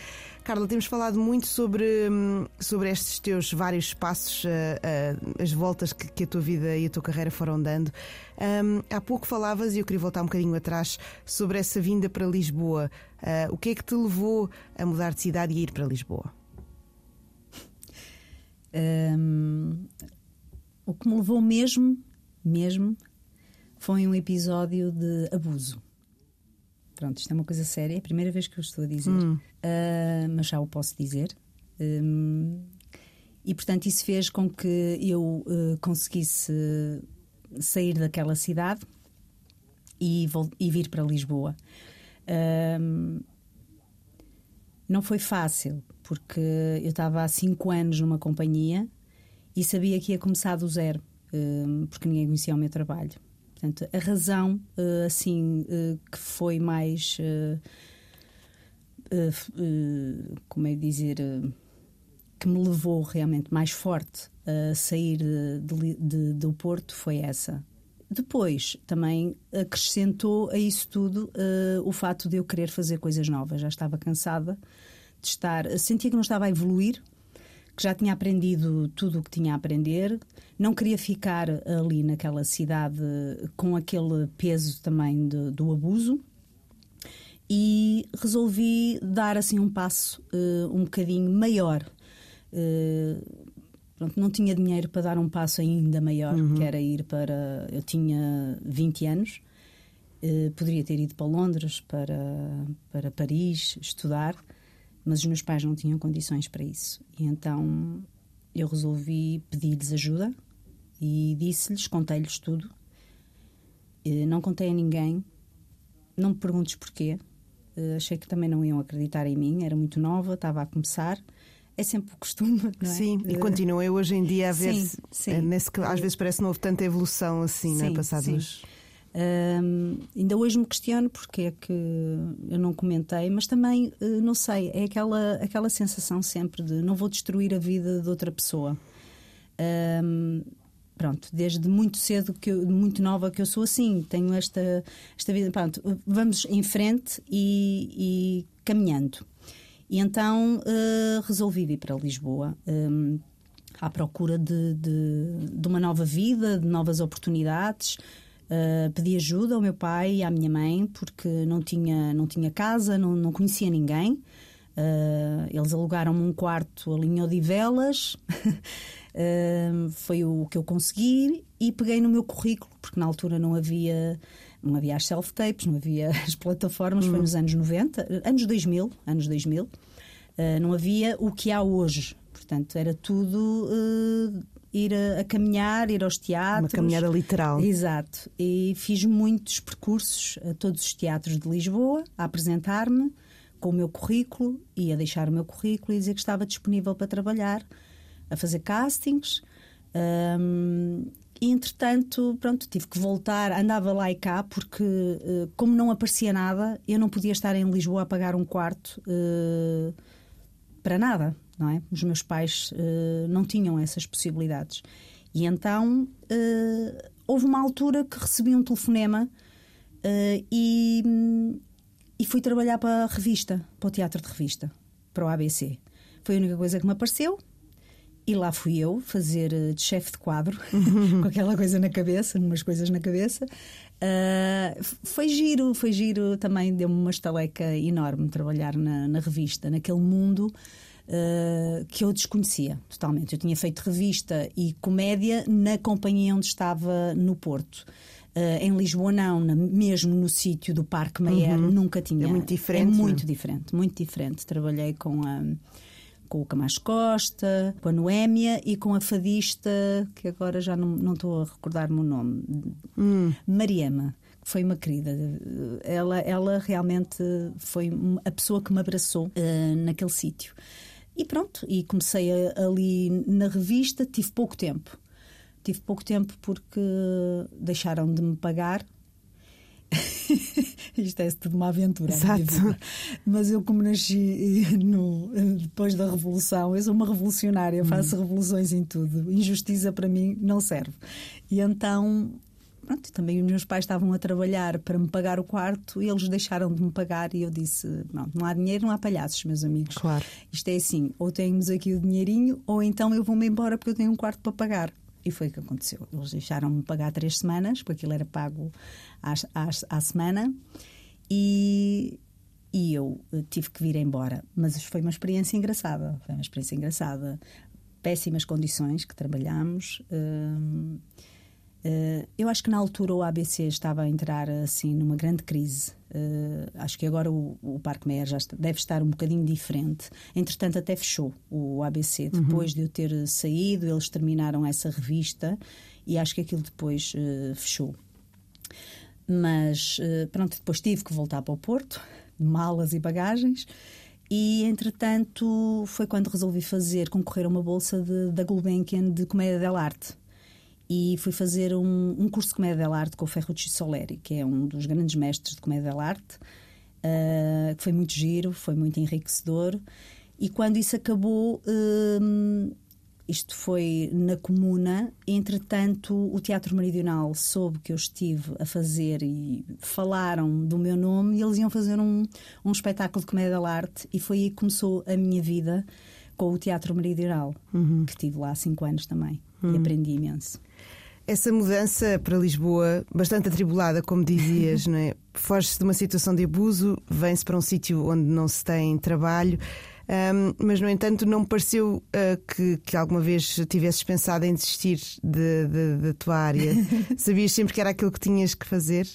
Carla, temos falado muito sobre, hum, sobre estes teus vários passos, uh, as voltas que, que, a tua vida e a tua carreira foram dando. Um, há pouco falavas, e eu queria voltar um bocadinho atrás, sobre essa vinda para Lisboa. o que é que te levou a mudar de cidade e ir para Lisboa? Um, o que me levou mesmo, mesmo, foi um episódio de abuso. Pronto, isto é uma coisa séria, é a primeira vez que eu estou a dizer, hum. uh, mas já o posso dizer. Um, e portanto, isso fez com que eu uh, conseguisse sair daquela cidade e, e vir para Lisboa. Um, não foi fácil, porque eu estava há cinco anos numa companhia e sabia que ia começar do zero, hum, porque ninguém conhecia o meu trabalho. Portanto, a razão, uh, assim, uh, que foi mais. Uh, como é dizer. que me levou realmente mais forte a sair de, de, do Porto foi essa. Depois, também acrescentou a isso tudo o fato de eu querer fazer coisas novas. Já estava cansada de estar. Sentia que não estava a evoluir que já tinha aprendido tudo o que tinha a aprender, não queria ficar ali naquela cidade com aquele peso também de, do abuso e resolvi dar assim um passo uh, um bocadinho maior. Uh, pronto, não tinha dinheiro para dar um passo ainda maior, uhum. que era ir para. Eu tinha 20 anos, uh, poderia ter ido para Londres, para, para Paris, estudar mas os meus pais não tinham condições para isso. E então eu resolvi pedir-lhes ajuda e disse-lhes, contei-lhes tudo. Não contei a ninguém, não me perguntes porquê. Eh, achei que também não iam acreditar em mim, era muito nova, estava a começar. É sempre o costume, não é? Sim, e continua eu hoje em dia a ver. Sim, sim. Eh, nesse, às vezes parece que não houve tanta evolução assim, sim, não é? Passados. Sim. Um, ainda hoje me questiono porque é que eu não comentei, mas também, uh, não sei, é aquela, aquela sensação sempre de não vou destruir a vida de outra pessoa. Um, pronto, desde muito cedo, que eu, muito nova que eu sou assim, tenho esta, esta vida. Pronto, vamos em frente e, e caminhando. E então uh, resolvi vir para Lisboa. Um, à procura de, de, de, uma nova vida, de novas oportunidades, Uh, pedi ajuda ao meu pai e à minha mãe porque não tinha, não tinha casa, não, não conhecia ninguém. Uh, eles alugaram-me um quarto ali em Odivelas, uh, foi o que eu consegui e peguei no meu currículo, porque na altura não havia, não havia as self-tapes, não havia as plataformas, foi nos anos 90, anos 2000, anos 2000, não havia o que há hoje. Portanto, era tudo ir a, a, caminhar, ir aos teatros. Uma caminhada literal. Exato. E fiz muitos percursos a todos os teatros de Lisboa, a apresentar-me com o meu currículo e a deixar o meu currículo e dizer que estava disponível para trabalhar, a fazer castings. Um, e entretanto, pronto, tive que voltar, andava lá e cá, porque uh, como não aparecia nada, eu não podia estar em Lisboa a pagar um quarto uh, para nada não é? Os meus pais uh, não tinham essas possibilidades. E então uh, houve uma altura que recebi um telefonema uh, e, e fui trabalhar para a revista, para o teatro de revista, para o ABC. Foi a única coisa que me apareceu e lá fui eu fazer de chefe de quadro, com aquela coisa na cabeça, umas coisas na cabeça. Uh, foi giro, foi giro também, deu-me uma estaleca enorme trabalhar na, na revista, naquele mundo uh, que eu desconhecia totalmente. Eu tinha feito revista e comédia na companhia onde estava no Porto. Uh, em Lisboa não, na, mesmo no sítio do Parque Meyer, uhum. nunca tinha. É muito diferente. É muito diferente, muito diferente. Trabalhei com a com o Camacho Costa, com a Noémia e com a fadista, que agora já não, não estou a recordar-me o nome, hum. Mariama foi uma querida. Ela, ela realmente foi a pessoa que me abraçou uh, naquele sítio. E pronto, e comecei a, ali na revista, tive pouco tempo. Tive pouco tempo porque deixaram de me pagar. Isto é tudo uma aventura. Exato. Mas eu, como nasci no, depois da Revolução, eu sou uma revolucionária, faço hum. revoluções em tudo. Injustiça para mim não serve. E então pronto, também os meus pais estavam a trabalhar para me pagar o quarto e eles deixaram de me pagar e eu disse, não, não há dinheiro, não há palhaços, meus amigos. Claro. Isto é assim, ou temos aqui o dinheirinho ou então eu vou-me embora porque eu tenho um quarto para pagar. E foi o que aconteceu. Eles deixaram-me pagar três semanas, porque aquilo era pago à, à, à semana, e, e eu eh, tive que vir embora. Mas foi uma experiência engraçada. Foi uma experiência engraçada. Péssimas condições que trabalhámos. Hum, eu acho que na altura o ABC estava a entrar assim numa grande crise. Uh, acho que agora o, o Parque Meyer já deve estar um bocadinho diferente. Entretanto, até fechou o ABC. Uhum. Depois uhum. de eu ter saído, eles terminaram essa revista e acho que aquilo depois fechou. Mas pronto, depois tive que voltar para o Porto, malas e bagagens. E, entretanto, foi quando resolvi fazer, concorrer a uma bolsa de, da Gulbenkian de Comédia dell'Arte e fui fazer um, um curso de comédia dell'arte com o Ferruccio Soleri, que é um dos grandes mestres de comédia dell'arte, uh, que foi muito giro, foi muito enriquecedor. E quando isso acabou, uh, isto foi na comuna, entretanto o Teatro Meridional soube que eu estive a fazer e falaram do meu nome e eles iam fazer um, um espetáculo de comédia dell'arte e foi aí que começou a minha vida com o Teatro Meridional, uhum. que tive lá há cinco anos também uhum. e aprendi imenso. Essa mudança para Lisboa, bastante atribulada, como dizias, não é? Foge-se de uma situação de abuso, vem-se para um sítio onde não se tem trabalho. Um, mas, no entanto, não me pareceu uh, que, que, alguma vez tivesses pensado em desistir da de, de, de, tua área. Sabias sempre que era aquilo que tinhas que fazer?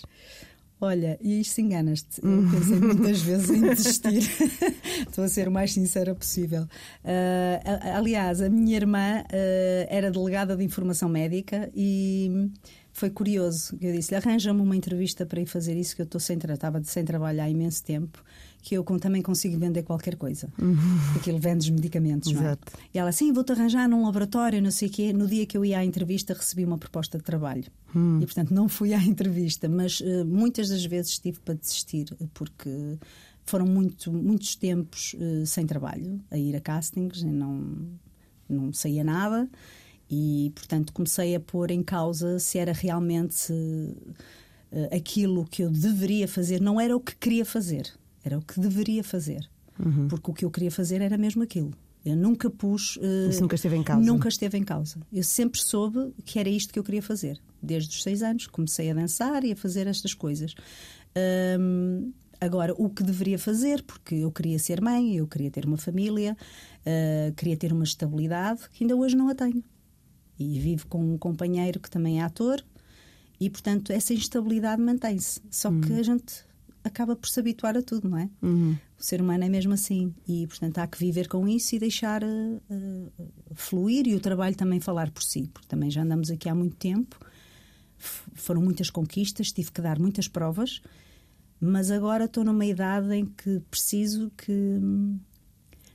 Olha, e isto enganas-te. Eu uhum. pensei muitas vezes em desistir. Estou a ser o mais sincera possível. Uh, aliás, a minha irmã uh, era delegada de informação médica e foi curioso. Eu disse-lhe: arranja-me uma entrevista para ir fazer isso, que eu estou sem, estava sem trabalho há imenso tempo que eu também consigo vender qualquer coisa. Uhum. Aquilo vende os medicamentos, Exato. não é? E ela, sim, vou-te arranjar num laboratório, não sei o quê. No dia que eu ia à entrevista, recebi uma proposta de trabalho. Uhum. E, portanto, não fui à entrevista, mas uh, muitas das vezes tive para desistir, porque foram muito, muitos tempos uh, sem trabalho, a ir a castings e não, não saía nada. E, portanto, comecei a pôr em causa se era realmente uh, aquilo que eu deveria fazer, não era o que queria fazer era o que deveria fazer. Uhum. Porque o que eu queria fazer era mesmo aquilo. Eu nunca pus. Uh, Isso nunca esteve em causa? Nunca esteve em causa. Eu sempre soube que era isto que eu queria fazer. Desde os seis anos comecei a dançar e a fazer estas coisas. Um, agora, o que deveria fazer, porque eu queria ser mãe, eu queria ter uma família, uh, queria ter uma estabilidade que ainda hoje não a tenho. E vivo com um companheiro que também é ator e, portanto, essa instabilidade mantém-se. Só que uhum. a gente acaba por se habituar a tudo, não é? Uhum. O ser humano é mesmo assim e, portanto, há que viver com isso e deixar uh, uh, fluir e o trabalho também falar por si, porque também já andamos aqui há muito tempo, foram muitas conquistas, tive que dar muitas provas, mas agora estou numa idade em que preciso que.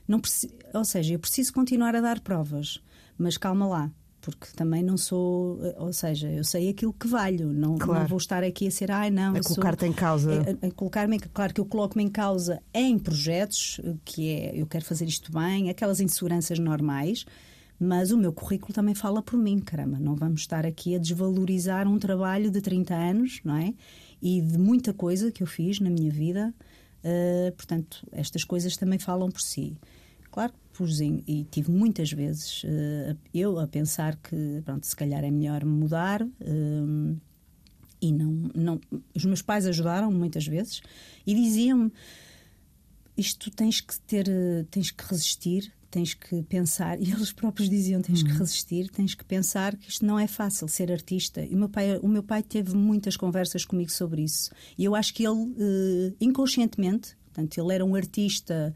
Não preci... Ou seja, eu preciso continuar a dar provas, mas calma lá porque também não sou, ou seja, eu sei aquilo que valho, não, claro. não vou estar aqui a ser, ai não, a colocar-te em causa. A, a colocar-me, claro que eu coloco-me em causa em projetos, que é eu quero fazer isto bem, aquelas inseguranças normais, mas o meu currículo também fala por mim, caramba, não vamos estar aqui a desvalorizar um trabalho de 30 anos, não é? E de muita coisa que eu fiz na minha vida, uh, portanto, estas coisas também falam por si Claro, pus em, e tive muitas vezes uh, eu a pensar que, pronto, se calhar é melhor mudar. Uh, e não, não. Os meus pais ajudaram muitas vezes e diziam-me: isto tens que ter, tens que resistir, tens que pensar, e eles próprios diziam: tens uhum. que resistir, tens que pensar que isto não é fácil ser artista. E o meu pai, o meu pai teve muitas conversas comigo sobre isso. E eu acho que ele, uh, inconscientemente, portanto, ele era um artista.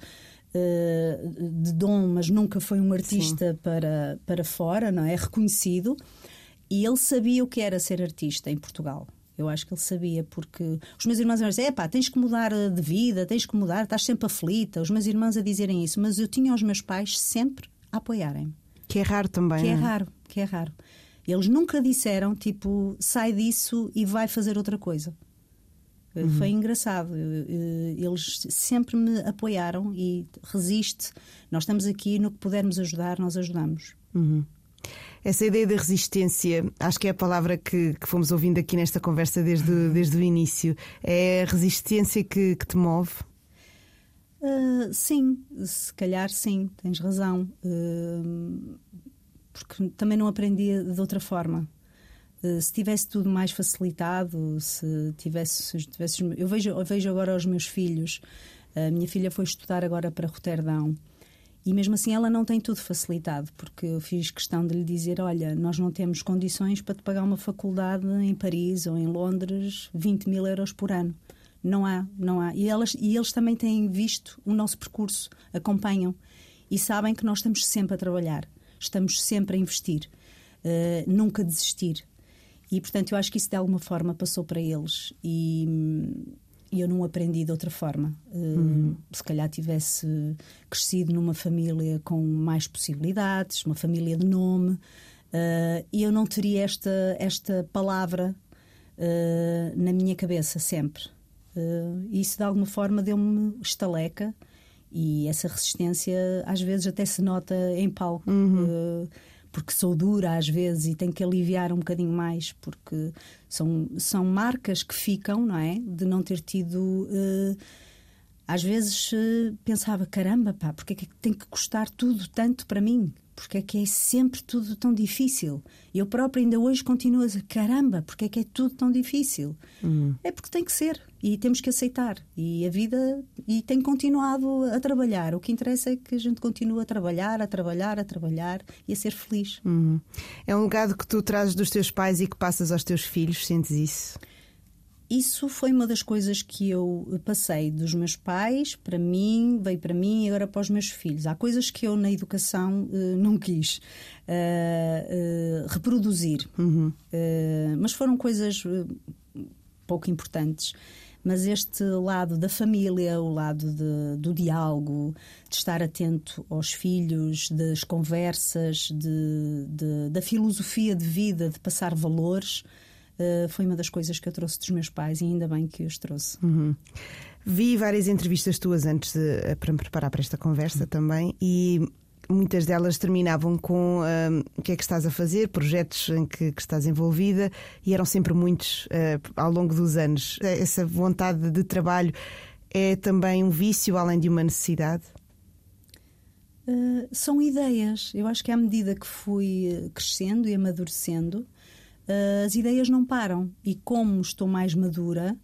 Uh, de dom, mas nunca foi um artista para, para fora, não é? Reconhecido. E ele sabia o que era ser artista em Portugal. Eu acho que ele sabia, porque os meus irmãos iam dizer: pá, tens que mudar de vida, tens que mudar, estás sempre aflita. Os meus irmãos a dizerem isso, mas eu tinha os meus pais sempre a apoiarem-me. Que é raro também. Que é, é raro, que é raro. Eles nunca disseram, tipo, sai disso e vai fazer outra coisa. Uhum. Foi engraçado. Eles sempre me apoiaram e resiste. Nós estamos aqui, no que pudermos ajudar, nós ajudamos. Uhum. Essa ideia da resistência, acho que é a palavra que, que fomos ouvindo aqui nesta conversa desde, desde o início. É a resistência que, que te move? Uh, sim, se calhar sim, tens razão. Uh, porque também não aprendi de outra forma. Uh, se tivesse tudo mais facilitado, se tivesse, se tivesse eu vejo, eu vejo agora os meus filhos. A minha filha foi estudar agora para Roterdão e mesmo assim ela não tem tudo facilitado, porque eu fiz questão de lhe dizer: olha, nós não temos condições para te pagar uma faculdade em Paris ou em Londres 20 mil euros por ano. Não há, não há. E, elas, e eles também têm visto o nosso percurso, acompanham e sabem que nós estamos sempre a trabalhar, estamos sempre a investir, uh, nunca desistir. E portanto eu acho que isso de alguma forma passou para eles. E e eu não aprendi de outra forma. Uhum. Se calhar tivesse crescido numa família com mais possibilidades, uma família de nome, uh, e eu não teria esta, esta palavra uh, na minha cabeça sempre. Uh, isso de alguma forma deu-me estaleca e essa resistência às vezes até se nota em palco. Uhum porque sou dura às vezes e tenho que aliviar um bocadinho mais, porque são, são marcas que ficam, não é? De não ter tido. Uh, às vezes uh, pensava, caramba, pá, porque é que tem que custar tudo tanto para mim? Porque é que é sempre tudo tão difícil? Eu própria ainda hoje continuo a dizer, caramba, porque é que é tudo tão difícil? Uhum. É porque tem que ser e temos que aceitar. E a vida e tem continuado a trabalhar. O que interessa é que a gente continue a trabalhar, a trabalhar, a trabalhar e a ser feliz. Uhum. É um legado que tu trazes dos teus pais e que passas aos teus filhos, sentes isso? Isso foi uma das coisas que eu passei dos meus pais para mim, veio para mim e agora para os meus filhos. Há coisas que eu na educação uh, não quis uh, uh, reproduzir, uhum. mas foram coisas pouco importantes mas este lado da família, o lado de, do diálogo, de estar atento aos filhos, das conversas, de, de, da filosofia de vida, de passar valores, uh, foi uma das coisas que eu trouxe dos meus pais e ainda bem que os trouxe. Uhum. Vi várias entrevistas tuas antes de, para me preparar para esta conversa uhum. também e muitas delas terminavam com uh, o que é que estás a fazer, projetos em que, que estás envolvida, e eram sempre muitos uh, ao longo dos anos. Essa vontade de trabalho é também um vício além de uma necessidade? Uh, são ideias. Eu acho que à medida que fui crescendo e amadurecendo, as ideias não param. E como estou mais madura,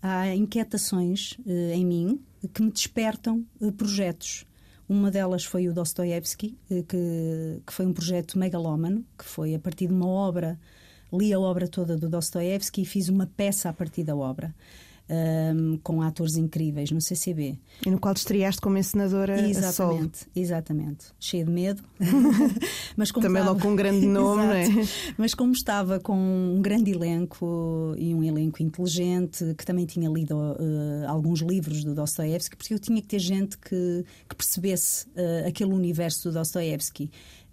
há inquietações em mim que me despertam projetos. Uma delas foi o Dostoevsky, eh, que, que foi um projeto megalómano, que foi a partir de uma obra, li a obra toda do Dostoevsky e fiz uma peça a partir da obra um, com atores incríveis no CCB. E no qual te estreaste como encenadora Exatamente, exatamente. Cheio de medo. Mas como Também estava... logo com um grande nome, não é? Mas como estava com um grande elenco e um elenco inteligente, que também tinha lido uh, alguns livros do Dostoevsky, porque eu tinha que ter gente que, que percebesse uh, aquele universo do Dostoevsky.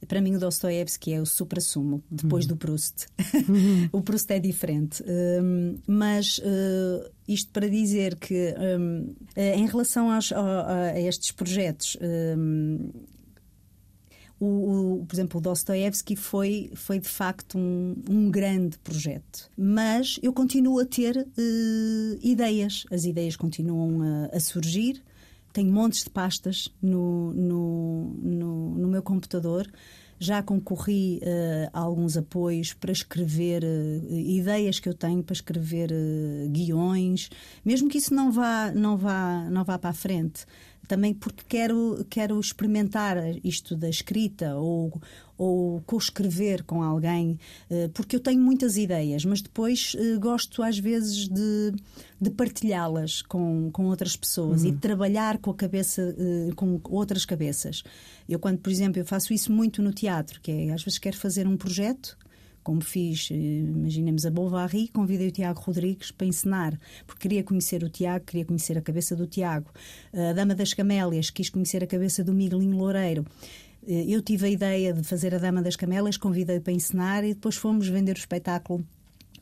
Para mim, o Dostoevsky é o supra-sumo, depois uhum. do Proust. Uhum. o Proust é diferente. Um, mas uh, isto para dizer que, um, eh, em relação aos, a, a, estes projetos, um, o, o, por exemplo, o Dostoevsky foi, foi de facto um, um grande projeto. Mas eu continuo a ter uh, ideias. As ideias continuam a, a surgir tenho montes de pastas no, no, no, no meu computador já concorri uh, a alguns apoios para escrever uh, ideias que eu tenho para escrever uh, guiões, mesmo que isso não vá, não vá, não vá para a frente. Também porque quero, quero experimentar isto da escrita ou, ou co-escrever com alguém, porque eu tenho muitas ideias, mas depois gosto às vezes de, de partilhá-las com, com outras pessoas uhum. e trabalhar com a cabeça, com outras cabeças. Eu, quando, por exemplo, eu faço isso muito no teatro, que é às vezes quero fazer um projeto, como fiz, eh, imaginemos a Bovary, convidei o Tiago Rodrigues para ensinar, porque queria conhecer o Tiago, queria conhecer a cabeça do Tiago. A Dama das Camélias, quis conhecer a cabeça do Miguelinho Loureiro. Eh, eu tive a ideia de fazer a Dama das Camélias, convidei para ensinar e depois fomos vender o espetáculo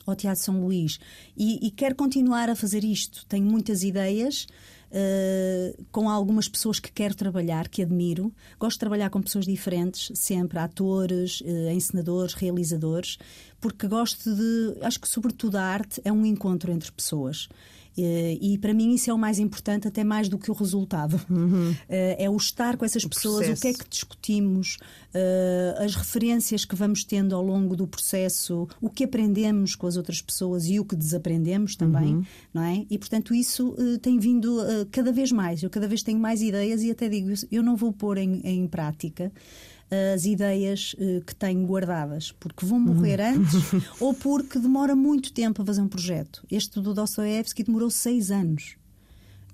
ao Teatro São Luís. E, e quero continuar a fazer isto. Tenho muitas ideias uh, com algumas pessoas que quero trabalhar, que admiro. Gosto de trabalhar com pessoas diferentes, sempre, atores, uh, encenadores, realizadores, porque gosto de. Acho que, sobretudo, a arte é um encontro entre pessoas. Eh, e para mim isso é o mais importante, até mais do que o resultado. Uhum. É o estar com essas o pessoas, processo. o que é que discutimos, eh, as referências que vamos tendo ao longo do processo, o que aprendemos com as outras pessoas e o que desaprendemos também, uhum. não é? E portanto isso tem vindo cada vez mais. Eu cada vez tenho mais ideias e até digo, eu não vou pôr em, em prática as ideias uh, que tenho guardadas, porque vão morrer uhum. antes ou porque demora muito tempo a fazer um projeto. Este do Dostoevsky demorou seis anos.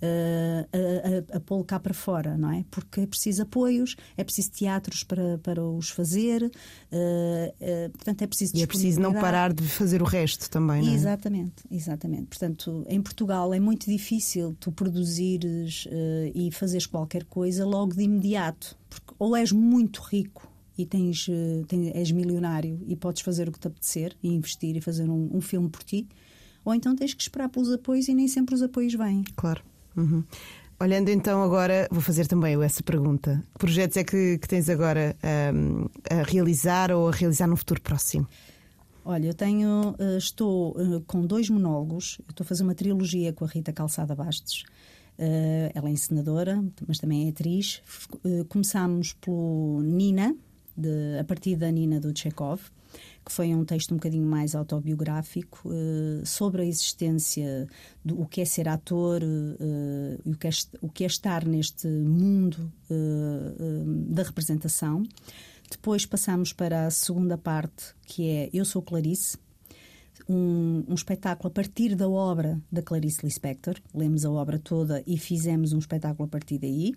Uh, a, a, a pô-lo cá para fora, não é? Porque é preciso apoios, é preciso teatros para, para os fazer, uh, uh, portanto é preciso E é preciso não parar de fazer o resto também, não é? Exatamente, exatamente. Portanto, em Portugal é muito difícil tu produzires e fazeres qualquer coisa logo de imediato, porque ou és muito rico e tens, tens, és milionário e podes fazer o que te apetecer e investir e fazer um, um filme por ti, ou então tens que esperar pelos apoios e nem sempre os apoios vêm. Claro. Uhum. Olhando então agora, vou fazer também essa pergunta. Que projetos é que, que tens agora um, a realizar ou a realizar no futuro próximo? Olha, eu tenho, eh, estou eh, com dois monólogos. estou a fazer uma trilogia com a Rita Calçada Bastos. Eh, ela é encenadora, mas também é atriz. Começámos pelo Nina, de, a partir da Nina do Chekhov que foi um texto um bocadinho mais autobiográfico uh, sobre a existência do o que é ser ator uh, e o que é, o que é estar neste mundo uh, da representação. Depois passamos para a segunda parte, que é Eu Sou Clarice, um, um, espetáculo a partir da obra da Clarice Lispector. Lemos a obra toda e fizemos um espetáculo a partir daí.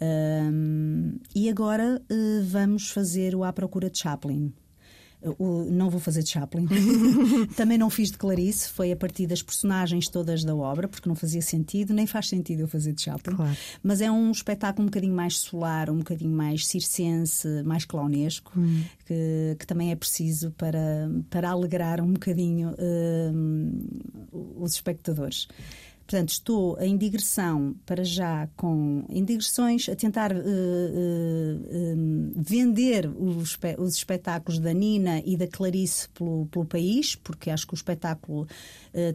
Um, e agora uh, vamos fazer o À Procura de Chaplin, o, não vou fazer de Chaplin. Também não fiz de Clarice, foi a partir das personagens todas da obra, porque não fazia sentido, nem faz sentido eu fazer de Chaplin. Claro. Mas é um espetáculo um bocadinho mais solar, um bocadinho mais circense, mais clownesco, hum. que, que, também é preciso para, para alegrar um bocadinho uh, os espectadores. Portanto, estou em digressão para já com em digressões a tentar uh, uh, uh, vender os, os, espetáculos da Nina e da Clarice pelo, pelo país, porque acho que o espetáculo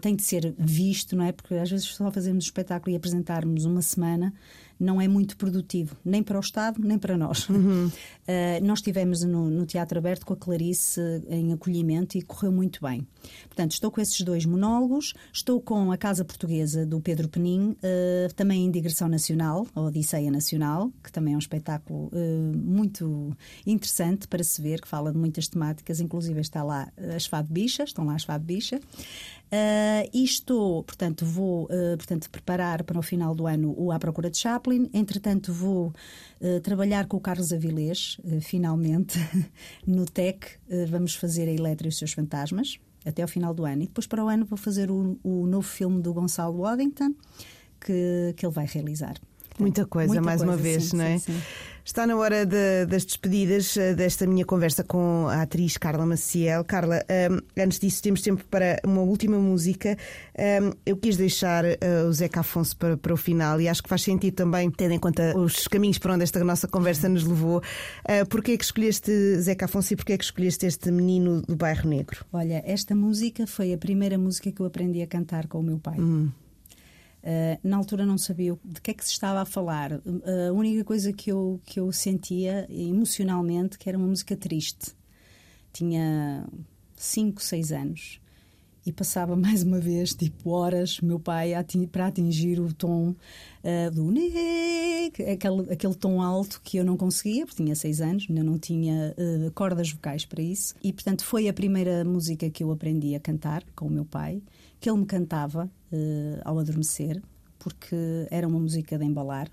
tem de ser visto, não é? Porque às vezes só fazemos espetáculo e apresentarmos uma semana não é muito produtivo, nem para o Estado, nem para nós. Uhum. Uh, nós estivemos no, no, Teatro Aberto com a Clarice em acolhimento e correu muito bem. Portanto, estou com esses dois monólogos, estou com a Casa Portuguesa do Pedro Penin, uh, também em digressão nacional, a Odisseia Nacional, que também é um espetáculo uh, muito interessante para se ver, que fala de muitas temáticas, inclusive está lá as Fado Bicha, estão lá as Fado Bicha. Uh, e estou, portanto, vou uh, portanto, preparar para o final do ano o À Procura de Chaplin. Entretanto, vou uh, trabalhar com o Carlos Avilés, finalmente, no TEC. vamos fazer a Eletra e os seus fantasmas até ao final do ano. E depois, para o ano, vou fazer o, o novo filme do Gonçalo Waddington, que, que ele vai realizar. Muita coisa, Muita mais coisa, uma vez, sim, não é? Sim, sim. Está na hora de, das despedidas eh, desta minha conversa com a atriz Carla Maciel. Carla, um, antes disso, temos tempo para uma última música. Um, eu quis deixar uh, o Zeca Afonso para, para, o final e acho que faz sentido também, tendo em conta os caminhos para onde esta nossa conversa nos levou. Uh, porquê é que escolheste Zeca Afonso e porquê é que escolheste este menino do bairro Negro? Olha, esta música foi a primeira música que eu aprendi a cantar com o meu pai. Hum. Uh, na altura não sabia de que é que se estava a falar. Uh, a única coisa que eu, que eu sentia emocionalmente que era uma música triste. Tinha 5, 6 anos e passava mais uma vez, tipo, horas, meu pai para atingir o tom uh, do aquele, aquele tom alto que eu não conseguia, porque tinha seis anos, ainda não tinha cordas vocais para isso. E, portanto, foi a primeira música que eu aprendi a cantar com o meu pai, que ele me cantava uh, ao adormecer, porque era uma música de embalar.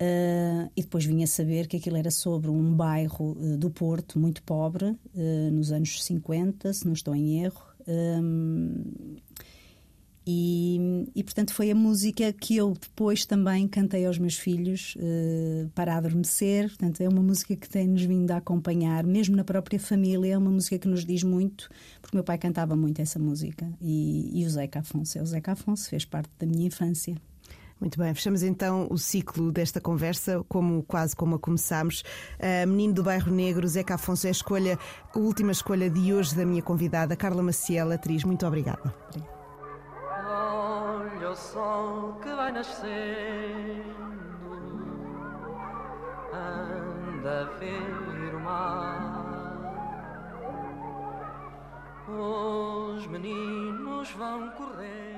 Uh, e depois vinha saber que aquilo era sobre um bairro uh, do Porto muito pobre, nos anos 50, se não estou em erro, um, e, e, portanto foi a música que eu depois também cantei aos meus filhos uh, para adormecer. Portanto, é uma música que tem-nos vindo a acompanhar, mesmo na própria família. É uma música que nos diz muito, porque meu pai cantava muito essa música. E, e o Zeca Afonso. É o Zeca Afonso, fez parte da minha infância. Muito bem, fechamos então o ciclo desta conversa, como quase como a começámos. Uh, menino do Bairro Negro, Zeca Afonso, é a escolha, a última escolha de hoje da minha convidada, Carla Maciel, atriz. Muito obrigada. Olha o sol que vai nascendo, anda a ver o mar. Os meninos vão correr